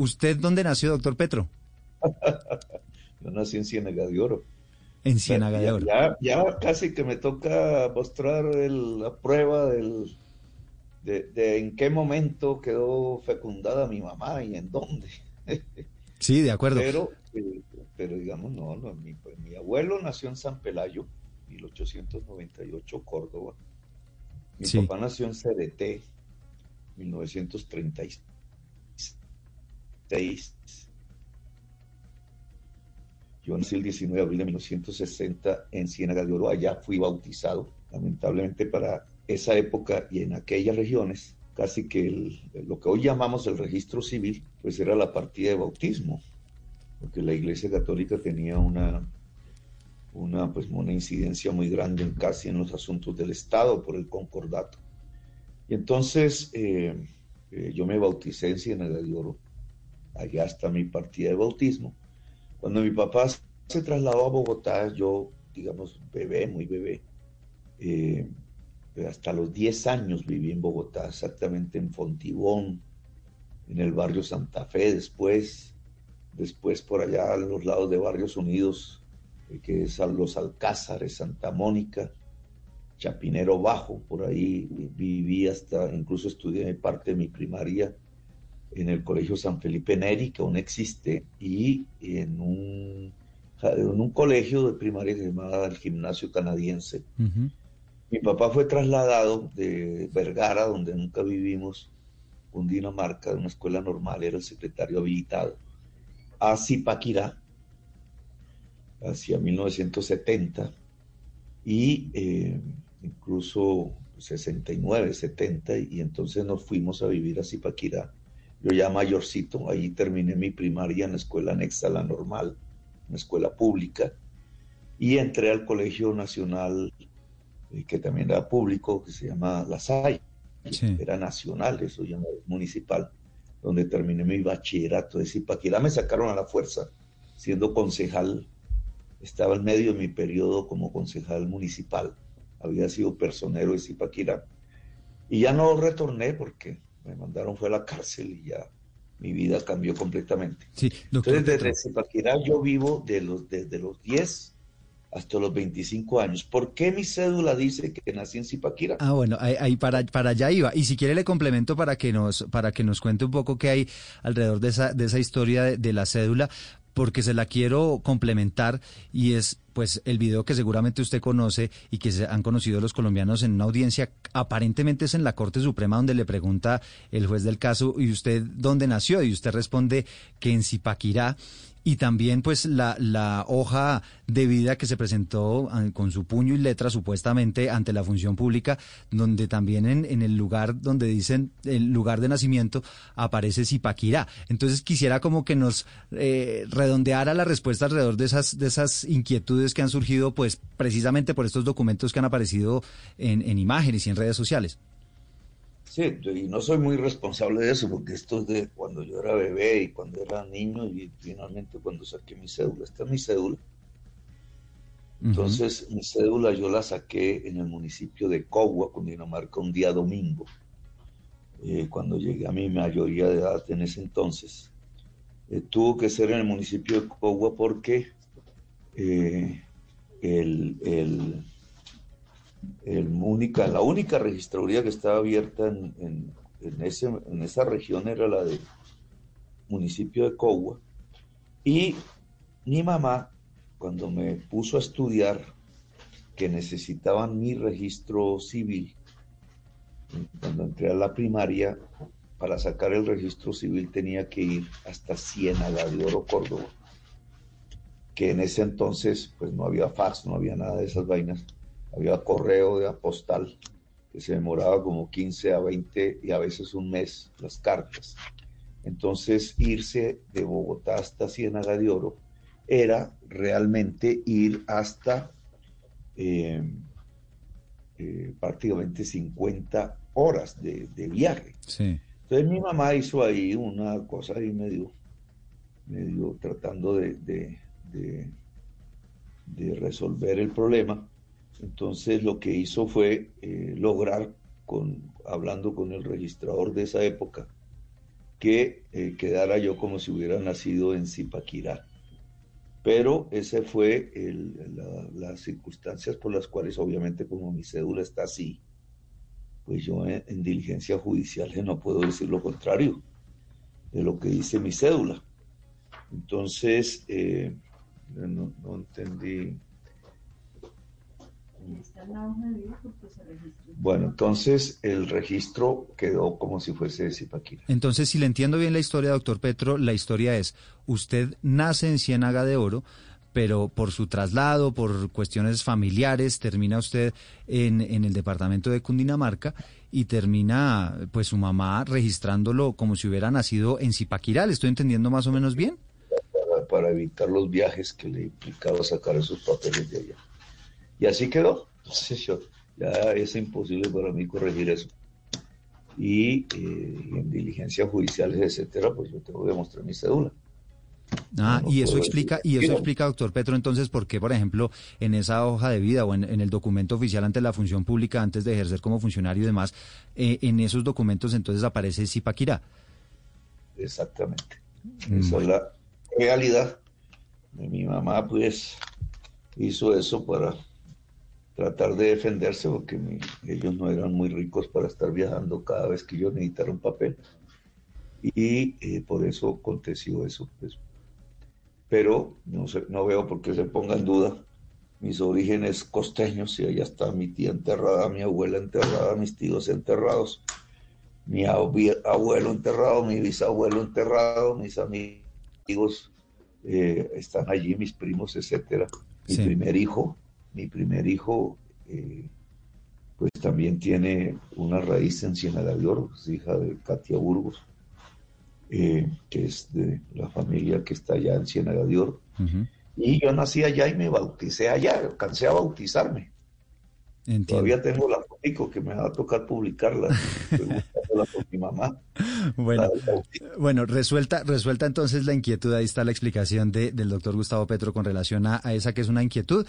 ¿Usted dónde nació, doctor Petro? Yo nací en Ciénaga de Oro. En Ciénaga de Oro. Ya, casi que me toca mostrar la prueba del, de, en qué momento quedó fecundada mi mamá y en dónde. Sí, de acuerdo. Pero, eh, pero digamos, no, mi, mi, abuelo nació en San Pelayo, 1898, Córdoba. Mi papá nació en CDT, 1936. Yo nací el 19 de abril de 1960 en Ciénaga de Oro. Allá fui bautizado. Lamentablemente para esa época y en aquellas regiones, casi que lo que hoy llamamos el registro civil, pues era la partida de bautismo, porque la Iglesia Católica tenía una, una, pues, una incidencia muy grande en casi en los asuntos del Estado por el concordato. Y entonces eh, eh, yo me bauticé en Ciénaga de Oro, allá está mi partida de bautismo. Cuando mi papá se trasladó a Bogotá, yo, digamos, bebé, muy bebé, eh, hasta los 10 años viví en Bogotá, exactamente en Fontibón, en el barrio Santa Fe, después, después por allá a los lados de Barrios Unidos, eh, que es a los Alcázares, Santa Mónica, Chapinero Bajo, por ahí viví hasta, incluso estudié parte de mi primaria en el Colegio San Felipe Neri, que aún existe, y en un, en un colegio de primaria que se llamaba el Gimnasio Canadiense. Mi papá fue trasladado de Vergara, donde nunca vivimos, Dinamarca, de una escuela normal, era el secretario habilitado, a Zipaquirá, hacia 1970, y eh, incluso 69, 70, y entonces nos fuimos a vivir a Zipaquirá. Yo ya mayorcito, ahí terminé mi primaria en la escuela anexa a la normal, una escuela pública, y entré al Colegio Nacional que también era público, que se llama La Salle, era nacional, eso ya no es municipal, donde terminé mi bachillerato. De Zipaquirá. Me sacaron a la fuerza, siendo concejal, estaba en medio de mi periodo como concejal municipal, había sido personero de Zipaquirá. Y ya no retorné porque me mandaron fue a la cárcel y ya mi vida cambió completamente. Entonces, desde Zipaquirá yo vivo de los, desde los 10 hasta los 25 años. ¿Por qué mi cédula dice que nací en Zipaquira? Ah, bueno, ahí, para, para allá iba. Y si quiere le complemento para que nos, para que nos cuente un poco qué hay alrededor de esa, de esa historia de, la cédula, porque se la quiero complementar y es pues el video que seguramente usted conoce y que se han conocido los colombianos en una audiencia, aparentemente es en la Corte Suprema donde le pregunta el juez del caso, ¿y usted dónde nació? Y usted responde que en Zipaquirá y también pues la, la hoja de vida que se presentó ah, con su puño y letra supuestamente ante la función pública, donde también en, en el lugar donde dicen el lugar de nacimiento aparece Zipaquirá. Entonces quisiera como que nos eh, redondeara la respuesta alrededor de esas, de esas inquietudes que han surgido pues precisamente por estos documentos que han aparecido en, en imágenes y en redes sociales. Sí, y no soy muy responsable de eso, porque esto es de cuando yo era bebé y cuando era niño y finalmente cuando saqué mi cédula. Esta es mi cédula. Entonces, mi cédula yo la saqué en el municipio de Cogua, Cundinamarca, un día domingo, eh, cuando llegué a mi mayoría de edad en ese entonces. Eh, tuvo que ser en el municipio de Cogua porque eh, el única, la única registraduría que estaba abierta en, ese, en esa región era la del municipio de Cogua. Y mi mamá, cuando me puso a estudiar que necesitaban mi registro civil, cuando entré a la primaria, para sacar el registro civil tenía que ir hasta Ciénaga de Oro, Córdoba, que en ese entonces pues no había fax, no había nada de esas vainas había correo de postal que se demoraba como 15 a 20 y a veces un mes las cartas. Entonces irse de Bogotá hasta Ciénaga de Oro era realmente ir hasta eh, eh, prácticamente 50 horas de, viaje. Entonces mi mamá hizo ahí una cosa ahí medio, medio tratando de, de resolver el problema entonces lo que hizo fue eh, lograr, con, hablando con el registrador de esa época, que eh, quedara yo como si hubiera nacido en Zipaquirá. Pero ese fue las circunstancias por las cuales, obviamente, como mi cédula está así, pues yo en, diligencia judicial no puedo decir lo contrario de lo que dice mi cédula. Entonces, eh, no, entendí. Bueno, entonces el registro quedó como si fuese de Zipaquira. Entonces, si le entiendo bien la historia, doctor Petro, la historia es, usted nace en Ciénaga de Oro, pero por su traslado, por cuestiones familiares, termina usted en, en el departamento de Cundinamarca y termina pues su mamá registrándolo como si hubiera nacido en Zipaquirá. ¿Le estoy entendiendo más o menos bien? Para, evitar los viajes que le implicaba sacar esos papeles de allá. Y así quedó. Entonces yo, ya es imposible para mí corregir eso. Y, eh, en diligencias judiciales, etcétera, pues yo tengo que demostrar mi cédula. Ah, y eso explica, y eso explica, doctor Petro, entonces, por qué, por ejemplo, en esa hoja de vida o en, el documento oficial ante la función pública, antes de ejercer como funcionario y demás, eh, en esos documentos entonces aparece Zipaquirá. Exactamente. Mm. Esa es la realidad. Mi mamá, pues, hizo eso para tratar de defenderse, porque ellos no eran muy ricos para estar viajando cada vez que yo necesitara un papel. Y eh, por eso aconteció eso. Pues, pero no, sé, no veo por qué se ponga en duda mis orígenes costeños, si allá está mi tía enterrada, mi abuela enterrada, mis tíos enterrados, mi abuelo enterrado, mi bisabuelo enterrado, mis amigos eh, están allí, mis primos, etcétera. Mi primer hijo, mi primer hijo, eh, pues también tiene una raíz en Oro, es hija de Katia Burgos. Eh, que es de la familia que está allá en Ciénaga de Oro. Y yo nací allá y me bauticé allá, alcancé a bautizarme. Todavía tengo la foto que me va a tocar publicarla. con mi mamá. Bueno, bueno, resuelta, resuelta entonces la inquietud, ahí está la explicación de, del doctor Gustavo Petro con relación a, esa que es una inquietud.